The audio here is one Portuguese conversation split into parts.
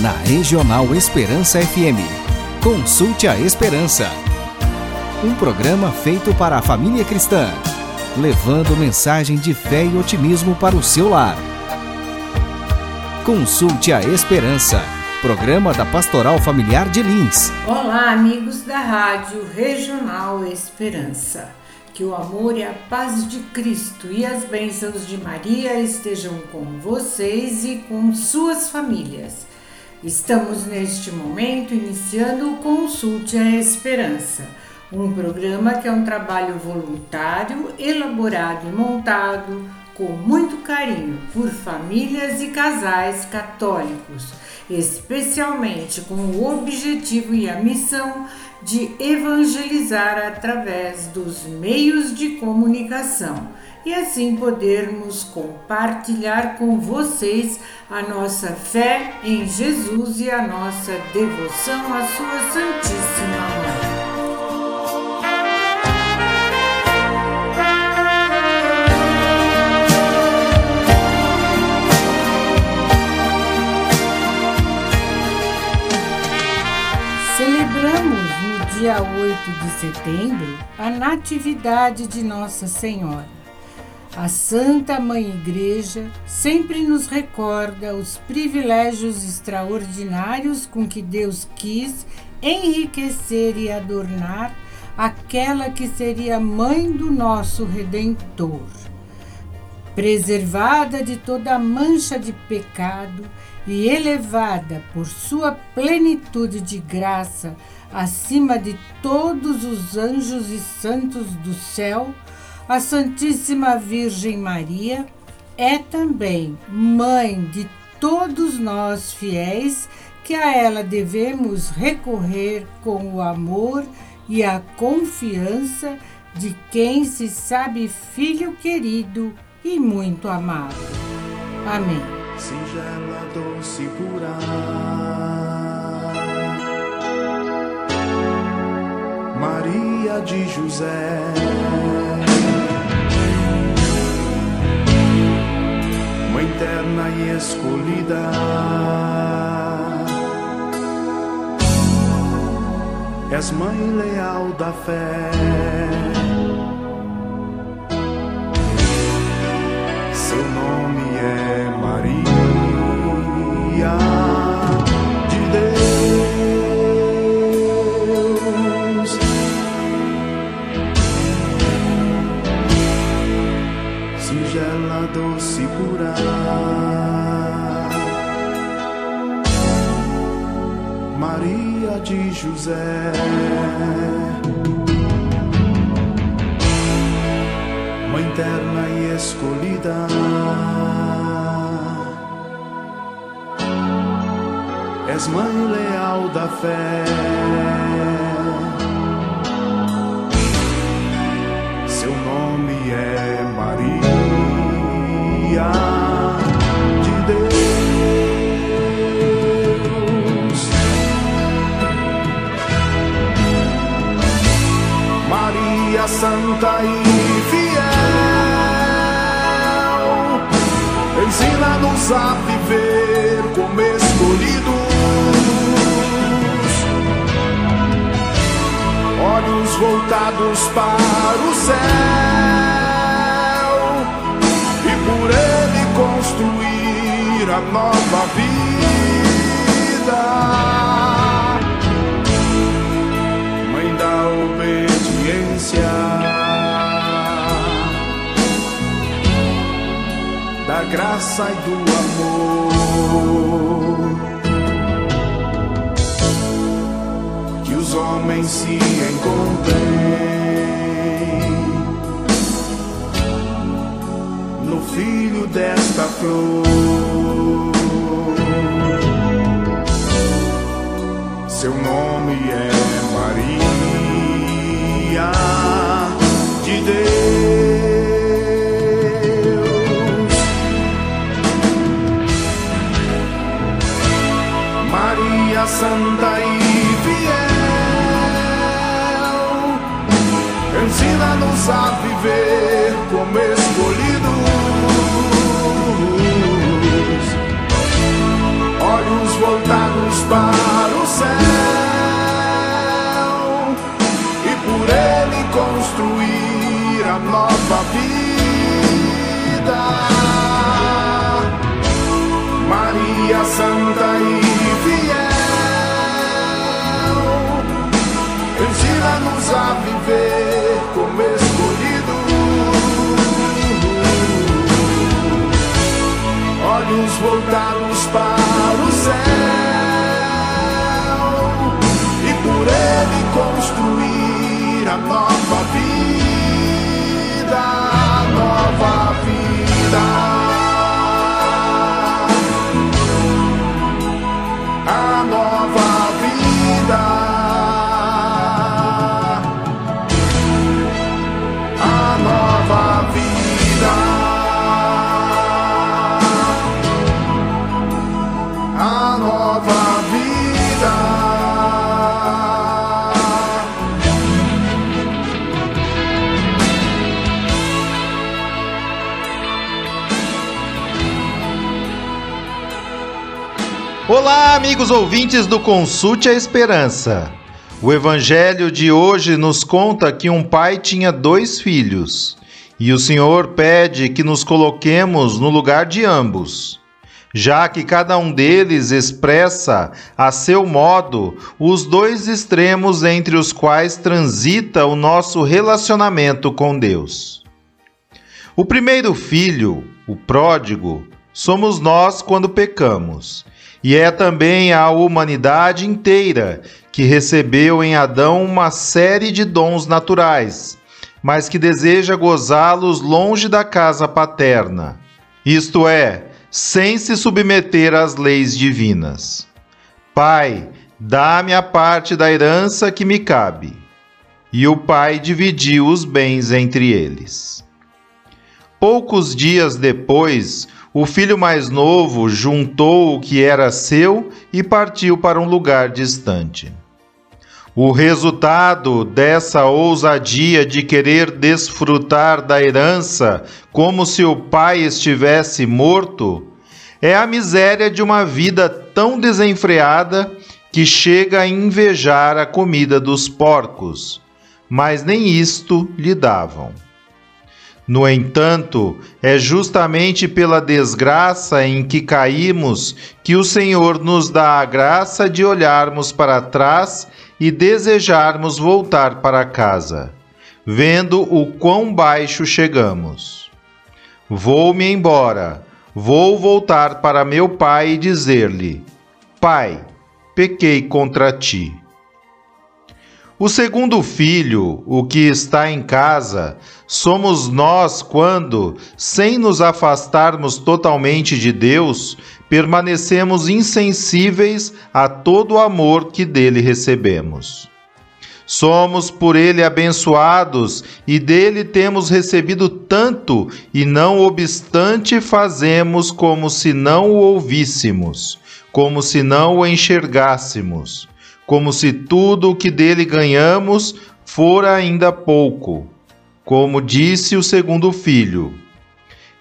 na Regional Esperança FM. Consulte a Esperança. Um programa feito para a família cristã, levando mensagem de fé e otimismo para o seu lar. Consulte a Esperança. Programa da Pastoral Familiar de Lins. Olá, amigos da Rádio Regional Esperança. Que o amor e a paz de Cristo e as bênçãos de Maria estejam com vocês e com suas famílias. Estamos neste momento iniciando o Consulte a Esperança, um programa que é um trabalho voluntário, elaborado e montado com muito carinho por famílias e casais católicos, especialmente com o objetivo e a missão de evangelizar através dos meios de comunicação e assim podermos compartilhar com vocês a nossa fé em Jesus e a nossa devoção à Sua Santíssima Mãe. Celebramos no dia 8 de setembro a Natividade de Nossa Senhora. A Santa Mãe Igreja sempre nos recorda os privilégios extraordinários com que Deus quis enriquecer e adornar aquela que seria mãe do nosso Redentor. Preservada de toda mancha de pecado e elevada por sua plenitude de graça acima de todos os anjos e santos do céu, a Santíssima Virgem Maria é também mãe de todos nós fiéis que a ela devemos recorrer com o amor e a confiança de quem se sabe filho querido e muito amado. Amém. Singela, doce, pura. Maria de José. Mãe terna e escolhida. És mãe leal da fé. De José. Mãe terna e escolhida. És mãe leal da fé. Santa e fiel, ensina-nos a viver como escolhidos, olhos voltados para o céu. E por ele construir a nova vida. Mãe graça e do amor. Que os homens se encontrem no filho desta flor. Viver como escolhido. Olhos voltados Olá, amigos ouvintes do Consulte a Esperança. O evangelho de hoje nos conta que um pai tinha dois filhos e o Senhor pede que nos coloquemos no lugar de ambos, já que cada um deles expressa a seu modo os dois extremos entre os quais transita o nosso relacionamento com Deus. O primeiro filho, o pródigo, somos nós quando pecamos e é também a humanidade inteira que recebeu em Adão uma série de dons naturais, mas que deseja gozá-los longe da casa paterna, isto é, sem se submeter às leis divinas. Pai, dá-me a parte da herança que me cabe. E o pai dividiu os bens entre eles. Poucos dias depois, o filho mais novo juntou o que era seu e partiu para um lugar distante. O resultado dessa ousadia de querer desfrutar da herança como se o pai estivesse morto é a miséria de uma vida tão desenfreada que chega a invejar a comida dos porcos, mas nem isto lhe davam. No entanto, é justamente pela desgraça em que caímos que o Senhor nos dá a graça de olharmos para trás e desejarmos voltar para casa, vendo o quão baixo chegamos. Vou-me embora, vou voltar para meu pai e dizer-lhe: Pai, pequei contra ti. O segundo filho, o que está em casa, somos nós quando, sem nos afastarmos totalmente de Deus, permanecemos insensíveis a todo o amor que dele recebemos. Somos por ele abençoados e dele temos recebido tanto, e não obstante fazemos como se não o ouvíssemos, como se não o enxergássemos como se tudo o que dele ganhamos fora ainda pouco. Como disse o segundo filho: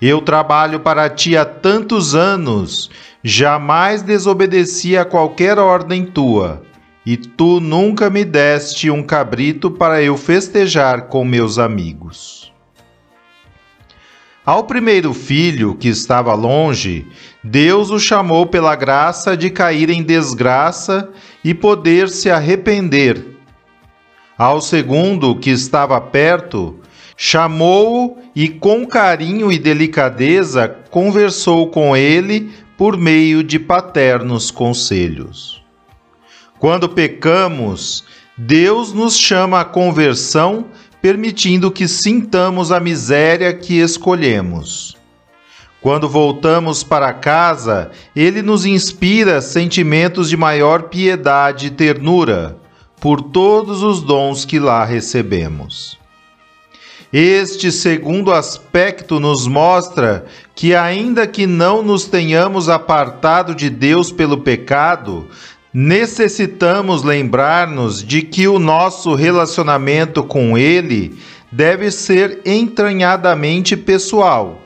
Eu trabalho para ti há tantos anos, jamais desobedeci a qualquer ordem tua, e tu nunca me deste um cabrito para eu festejar com meus amigos. Ao primeiro filho, que estava longe, Deus o chamou pela graça de cair em desgraça e poder se arrepender. Ao segundo, que estava perto, chamou-o e, com carinho e delicadeza, conversou com ele por meio de paternos conselhos. Quando pecamos, Deus nos chama à conversão permitindo que sintamos a miséria que escolhemos. Quando voltamos para casa, ele nos inspira sentimentos de maior piedade e ternura por todos os dons que lá recebemos. Este segundo aspecto nos mostra que, ainda que não nos tenhamos apartado de Deus pelo pecado, Necessitamos lembrar-nos de que o nosso relacionamento com Ele deve ser entranhadamente pessoal,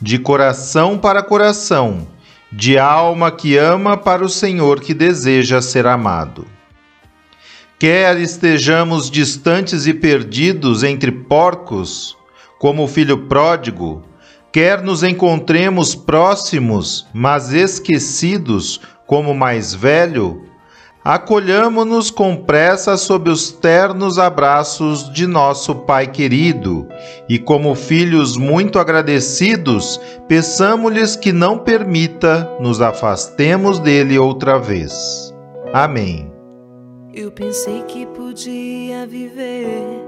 de coração para coração, de alma que ama para o Senhor que deseja ser amado. Quer estejamos distantes e perdidos entre porcos, como o filho pródigo, quer nos encontremos próximos, mas esquecidos, como mais velho, acolhamo-nos com pressa sob os ternos abraços de nosso Pai querido, e como filhos muito agradecidos, peçamo-lhes que não permita nos afastemos dele outra vez. Amém. Eu pensei que podia viver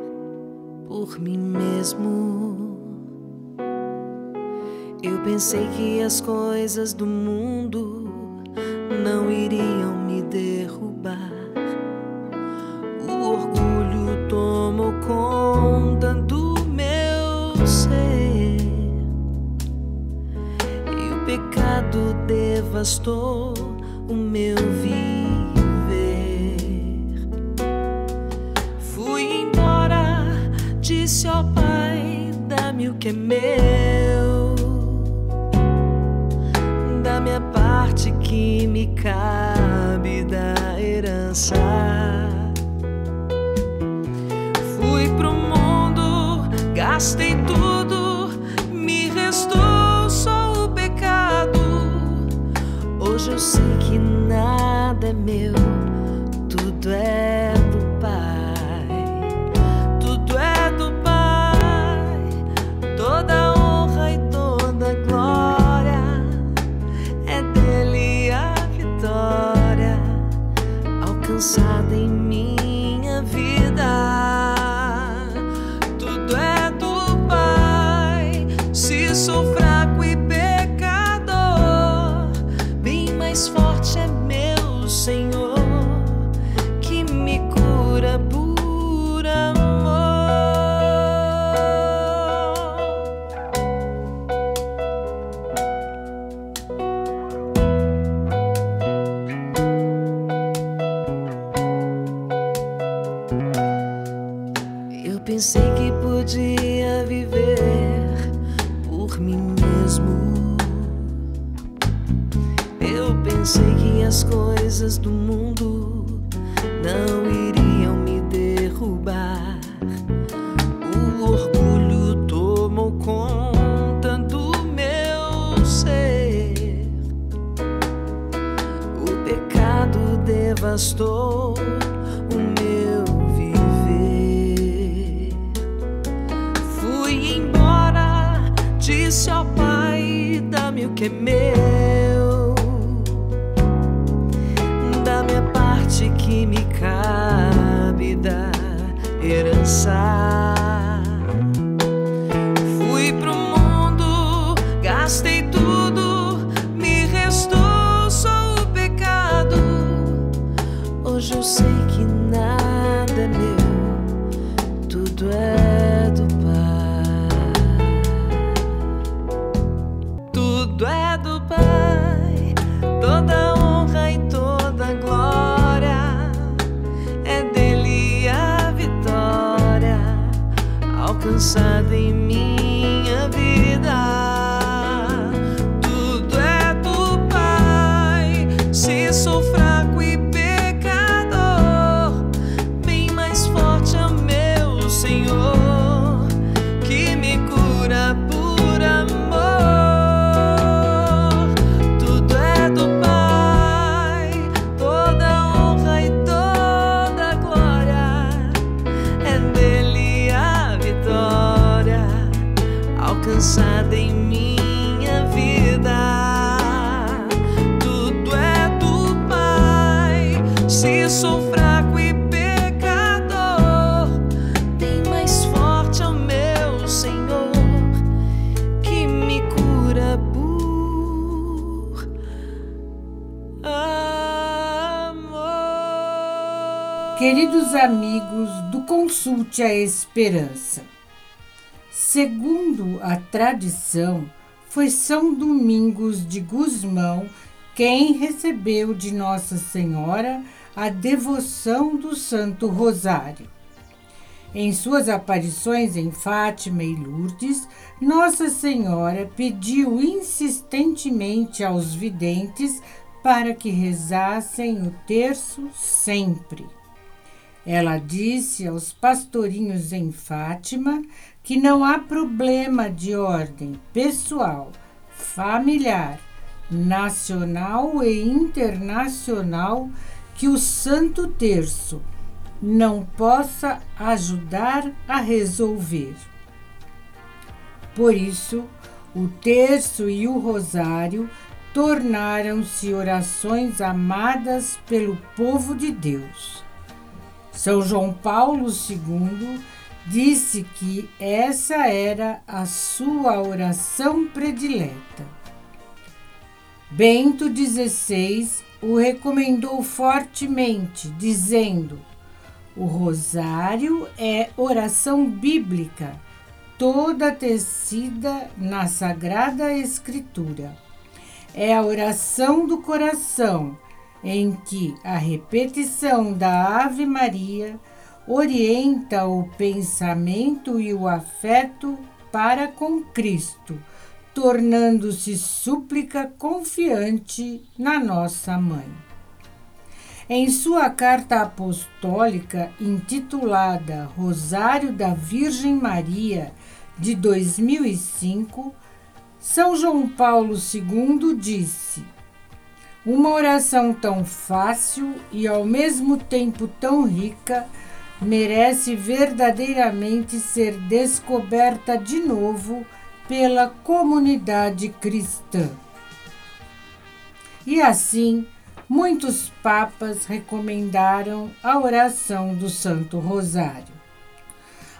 por mim mesmo. Eu pensei que as coisas do mundo não iriam me derrubar. O orgulho tomou conta do meu ser e o pecado devastou o meu viver. Fui embora, disse ao Pai: dá-me o que é meu que me cabe da herança. Fui pro mundo, gastei tudo, me restou só o pecado. Hoje eu sei que nada é meu, tudo é alcançada o meu viver. Fui embora, disse ao Pai: dá-me o que é meu, A Esperança, segundo a tradição, foi São Domingos de Gusmão quem recebeu de Nossa Senhora a devoção do Santo Rosário. Em suas aparições em Fátima e Lourdes, Nossa Senhora pediu insistentemente aos videntes para que rezassem o terço sempre. Ela disse aos pastorinhos em Fátima que não há problema de ordem pessoal, familiar, nacional e internacional que o Santo Terço não possa ajudar a resolver. Por isso, o terço e o rosário tornaram-se orações amadas pelo povo de Deus. São João Paulo II disse que essa era a sua oração predileta. Bento XVI o recomendou fortemente, dizendo: o rosário é oração bíblica, toda tecida na Sagrada Escritura. É a oração do coração, em que a repetição da Ave Maria orienta o pensamento e o afeto para com Cristo, tornando-se súplica confiante na nossa mãe. Em sua carta apostólica intitulada Rosário da Virgem Maria, de 2005, São João Paulo II disse: Uma oração tão fácil e ao mesmo tempo tão rica merece verdadeiramente ser descoberta de novo pela comunidade cristã. E assim, muitos papas recomendaram a oração do Santo Rosário.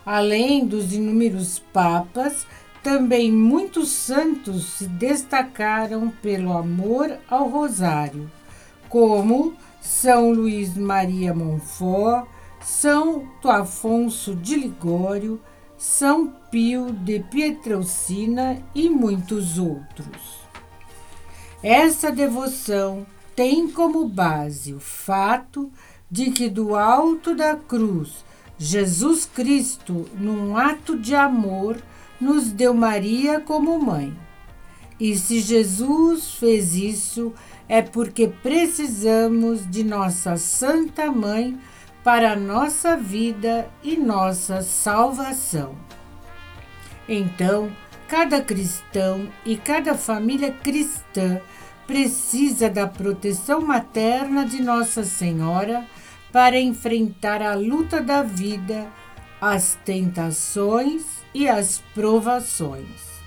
Além dos inúmeros papas, também muitos santos se destacaram pelo amor ao Rosário, como São Luís Maria Montfort, são Afonso de Ligório, São Pio de Pietrelcina e muitos outros. Essa devoção tem como base o fato de que do alto da cruz Jesus Cristo, num ato de amor, nos deu Maria como mãe. E se Jesus fez isso, é porque precisamos de nossa Santa Mãe para nossa vida e nossa salvação. Então, cada cristão e cada família cristã precisa da proteção materna de Nossa Senhora para enfrentar a luta da vida, as tentações e as provações.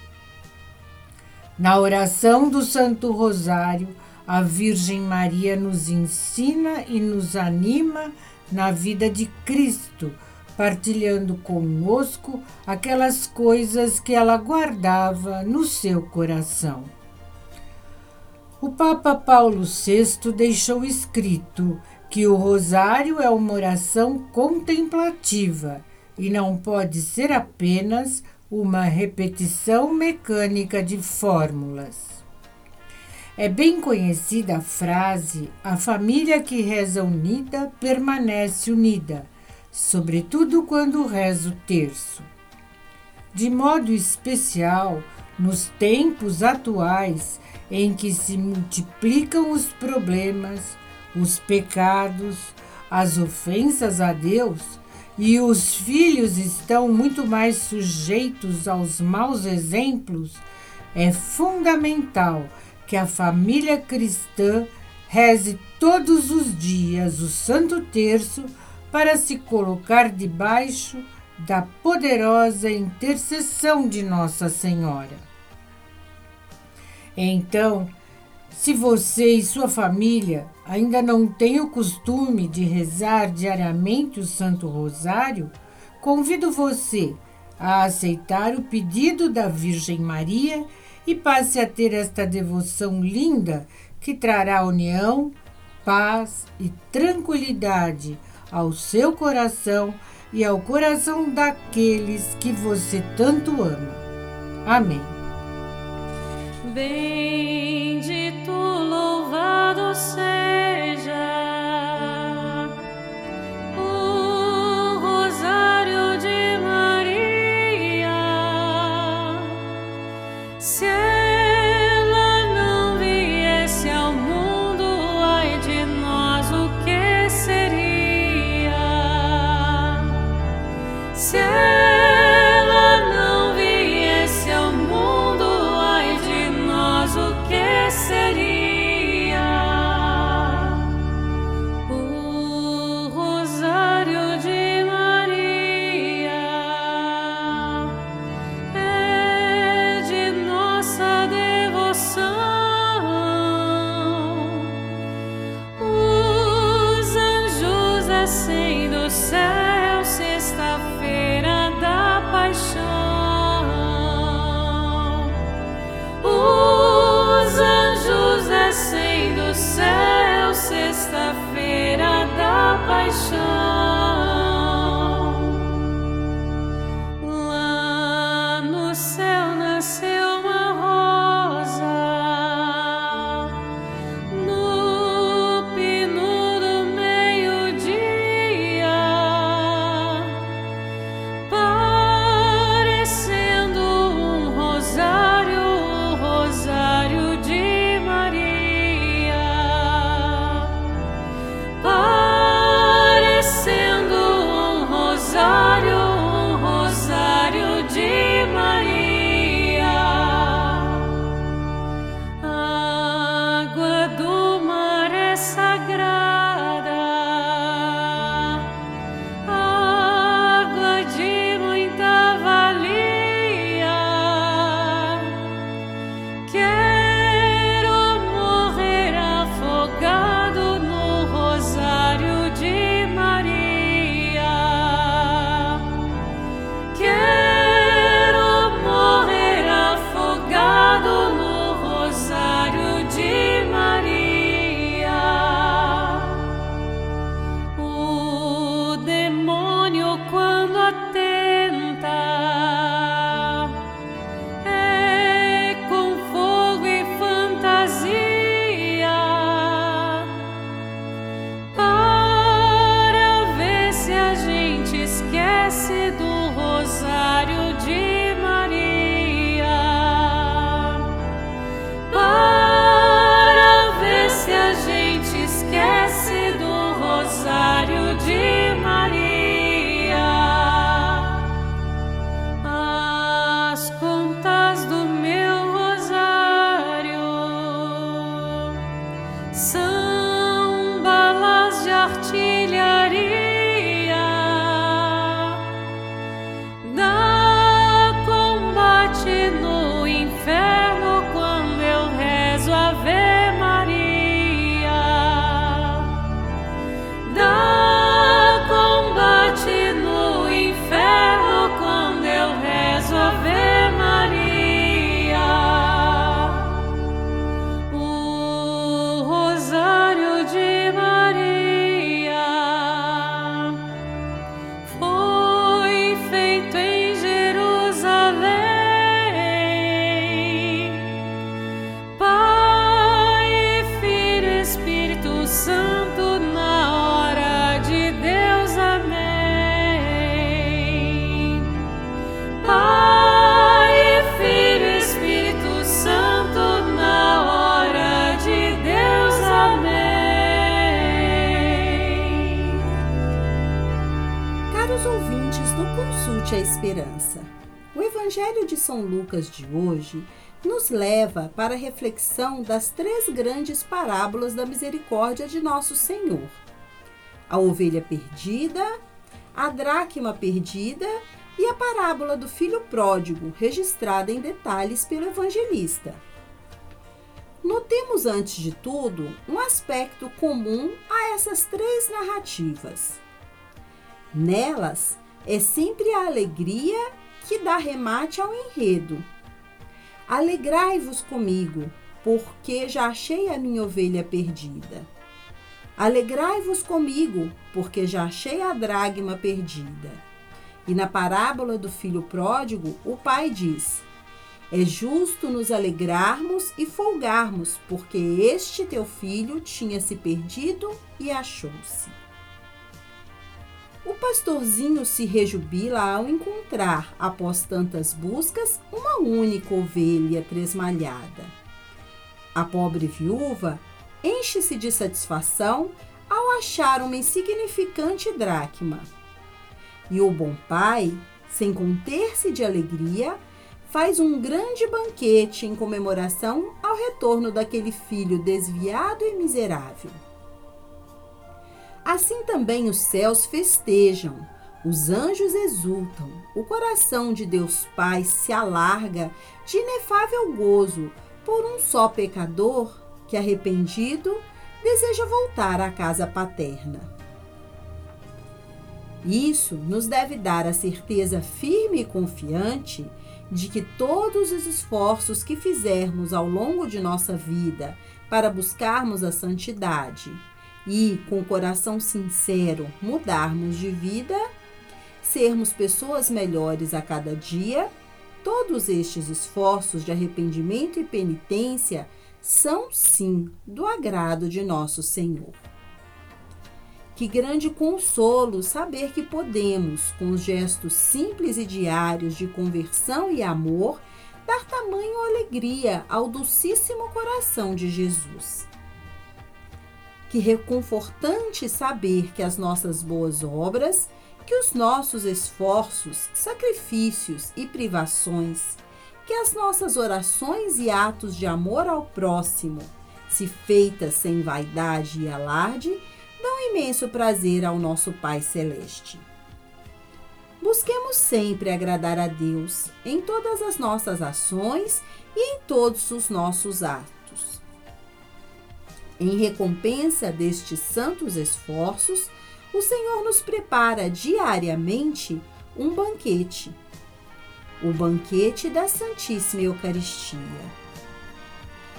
Na oração do Santo Rosário, a Virgem Maria nos ensina e nos anima na vida de Cristo, partilhando conosco aquelas coisas que ela guardava no seu coração. O Papa Paulo VI deixou escrito que o rosário é uma oração contemplativa e não pode ser apenas uma repetição mecânica de fórmulas. É bem conhecida a frase: a família que reza unida permanece unida, sobretudo quando reza o terço. De modo especial, nos tempos atuais em que se multiplicam os problemas, os pecados, as ofensas a Deus e os filhos estão muito mais sujeitos aos maus exemplos, é fundamental que a família cristã reze todos os dias o Santo Terço para se colocar debaixo da poderosa intercessão de Nossa Senhora. Então, se você e sua família ainda não têm o costume de rezar diariamente o Santo Rosário, convido você a aceitar o pedido da Virgem Maria e passe a ter esta devoção linda que trará união, paz e tranquilidade ao seu coração e ao coração daqueles que você tanto ama. Amém. Bendito, louvado seja. São Lucas de hoje nos leva para a reflexão das três grandes parábolas da misericórdia de Nosso Senhor: a ovelha perdida, a dracma perdida e a parábola do filho pródigo, registrada em detalhes pelo evangelista. Notemos antes de tudo um aspecto comum a essas três narrativas. Nelas é sempre a alegria que dá remate ao enredo. Alegrai-vos comigo, porque já achei a minha ovelha perdida. Alegrai-vos comigo, porque já achei a dragma perdida. E na parábola do filho pródigo, o pai diz: É justo nos alegrarmos e folgarmos, porque este teu filho tinha se perdido e achou-se. O pastorzinho se rejubila ao encontrar, após tantas buscas, uma única ovelha tresmalhada. A pobre viúva enche-se de satisfação ao achar uma insignificante dracma. E o bom pai, sem conter-se de alegria, faz um grande banquete em comemoração ao retorno daquele filho desviado e miserável. Assim também os céus festejam, os anjos exultam, o coração de Deus Pai se alarga de inefável gozo por um só pecador que, arrependido, deseja voltar à casa paterna. Isso nos deve dar a certeza firme e confiante de que todos os esforços que fizermos ao longo de nossa vida para buscarmos a santidade e, com o coração sincero, mudarmos de vida, sermos pessoas melhores a cada dia, todos estes esforços de arrependimento e penitência são sim do agrado de nosso Senhor. Que grande consolo saber que podemos, com os gestos simples e diários de conversão e amor, dar tamanho alegria ao docíssimo coração de Jesus. Que reconfortante saber que as nossas boas obras, que os nossos esforços, sacrifícios e privações, que as nossas orações e atos de amor ao próximo, se feitas sem vaidade e alarde, dão imenso prazer ao nosso Pai Celeste. Busquemos sempre agradar a Deus em todas as nossas ações e em todos os nossos atos. Em recompensa destes santos esforços, o Senhor nos prepara diariamente um banquete o banquete da Santíssima Eucaristia.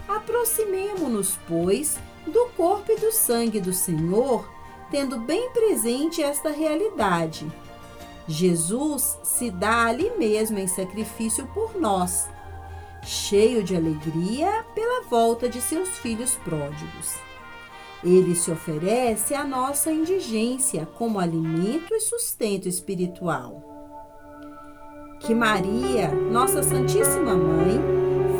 Aproximemo-nos, pois, do corpo e do sangue do Senhor, tendo bem presente esta realidade. Jesus se dá ali mesmo em sacrifício por nós, cheio de alegria pela volta de seus filhos pródigos. Ele se oferece à nossa indigência como alimento e sustento espiritual. Que Maria, nossa Santíssima Mãe,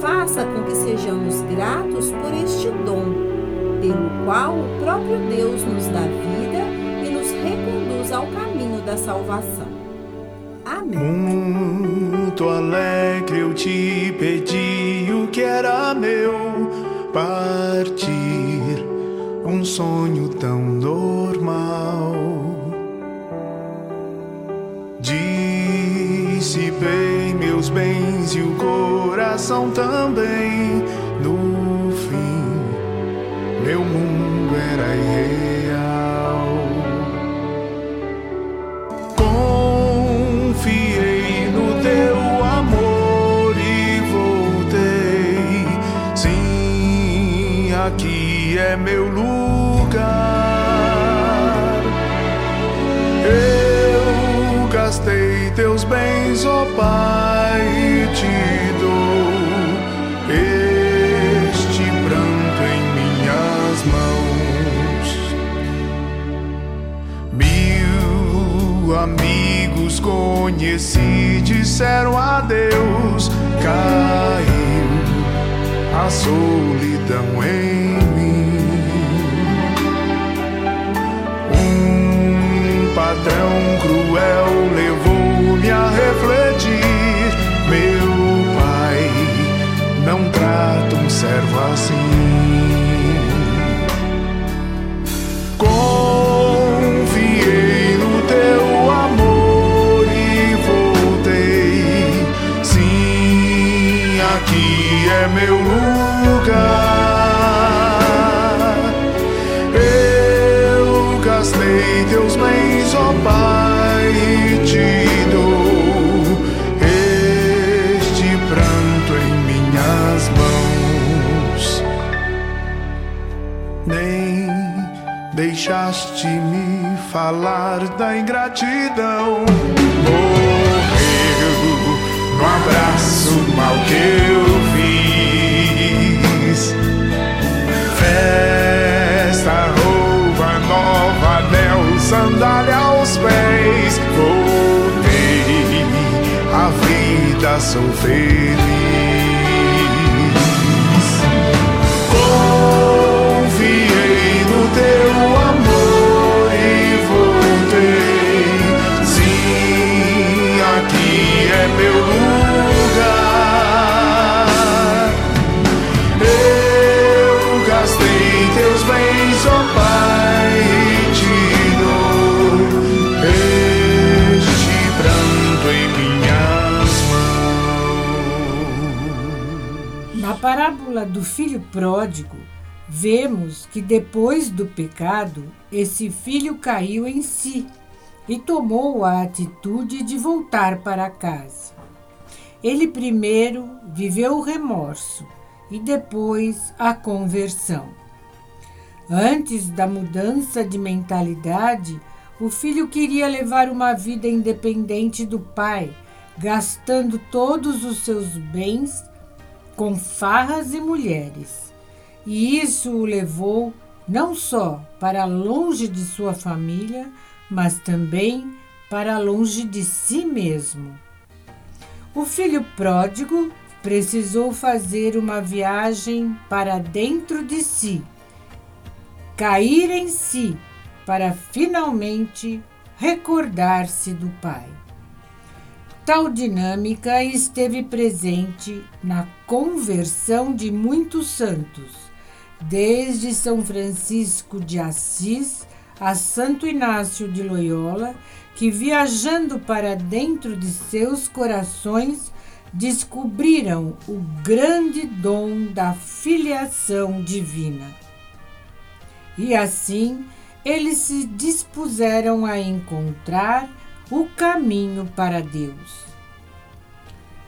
faça com que sejamos gratos por este dom, pelo qual o próprio Deus nos dá vida e nos reconduz ao caminho da salvação. Amém. Muito alegre eu te pedi o que era meu partir, um sonho tão normal. Dissipei meus bens e o coração também. É meu lugar. Eu gastei teus bens, ó Pai, e te dou este pranto em minhas mãos. Mil amigos conheci, disseram adeus, caiu a solidão em Patrão cruel levou-me a refletir. Meu pai não trata um servo assim. Confiei no teu amor e voltei. Sim, aqui é meu lugar. Falar da ingratidão. Morreu no abraço mal que eu fiz. Festa, roupa nova, anel, sandália aos pés. Voltei, a vida sou feliz. Parábola do filho pródigo, vemos que depois do pecado, esse filho caiu em si e tomou a atitude de voltar para casa. Ele primeiro viveu o remorso e depois a conversão. Antes da mudança de mentalidade, o filho queria levar uma vida independente do pai, gastando todos os seus bens com farras e mulheres. E isso o levou não só para longe de sua família, mas também para longe de si mesmo. O filho pródigo precisou fazer uma viagem para dentro de si, cair em si, para finalmente recordar-se do Pai. Tal dinâmica esteve presente na conversão de muitos santos, desde São Francisco de Assis a Santo Inácio de Loyola, que viajando para dentro de seus corações descobriram o grande dom da filiação divina. E assim eles se dispuseram a encontrar o caminho para Deus.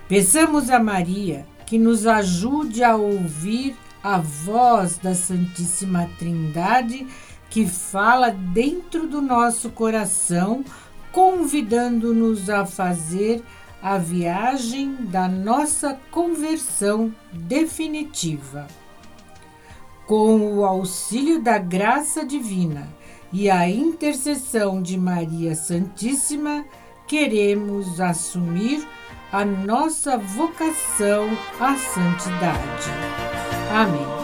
Peçamos a Maria que nos ajude a ouvir a voz da Santíssima Trindade que fala dentro do nosso coração, convidando-nos a fazer a viagem da nossa conversão definitiva. Com o auxílio da graça divina e a intercessão de Maria Santíssima, queremos assumir a nossa vocação à santidade. Amém.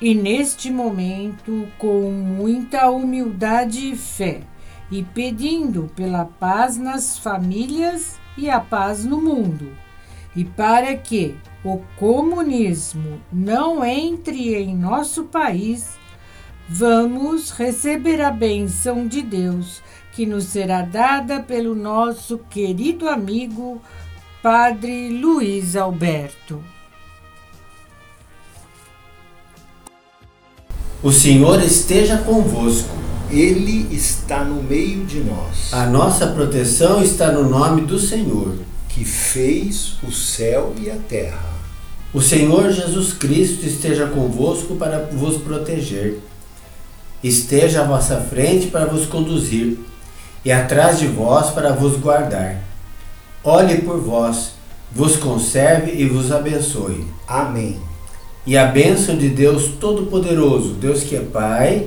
E neste momento, com muita humildade e fé, e pedindo pela paz nas famílias e a paz no mundo, e para que o comunismo não entre em nosso país, vamos receber a benção de Deus que nos será dada pelo nosso querido amigo Padre Luiz Alberto. O Senhor esteja convosco. Ele está no meio de nós, A nossa proteção está no nome do Senhor. que fez o céu e a terra. O Senhor Jesus Cristo esteja convosco para vos proteger. Esteja à vossa frente para vos conduzir, e atrás de vós para vos guardar. Olhe por vós, vos conserve e vos abençoe. Amém. E a bênção de Deus Todo-Poderoso, Deus que é Pai,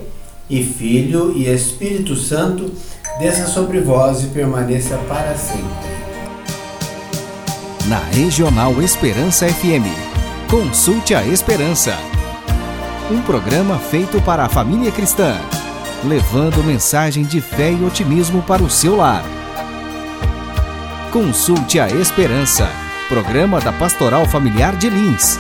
e Filho e Espírito Santo, desça sobre vós e permaneça para sempre. Na Regional Esperança FM. Consulte a Esperança. Um programa feito para a família cristã, levando mensagem de fé e otimismo para o seu lar. Consulte a Esperança. Programa da Pastoral Familiar de Lins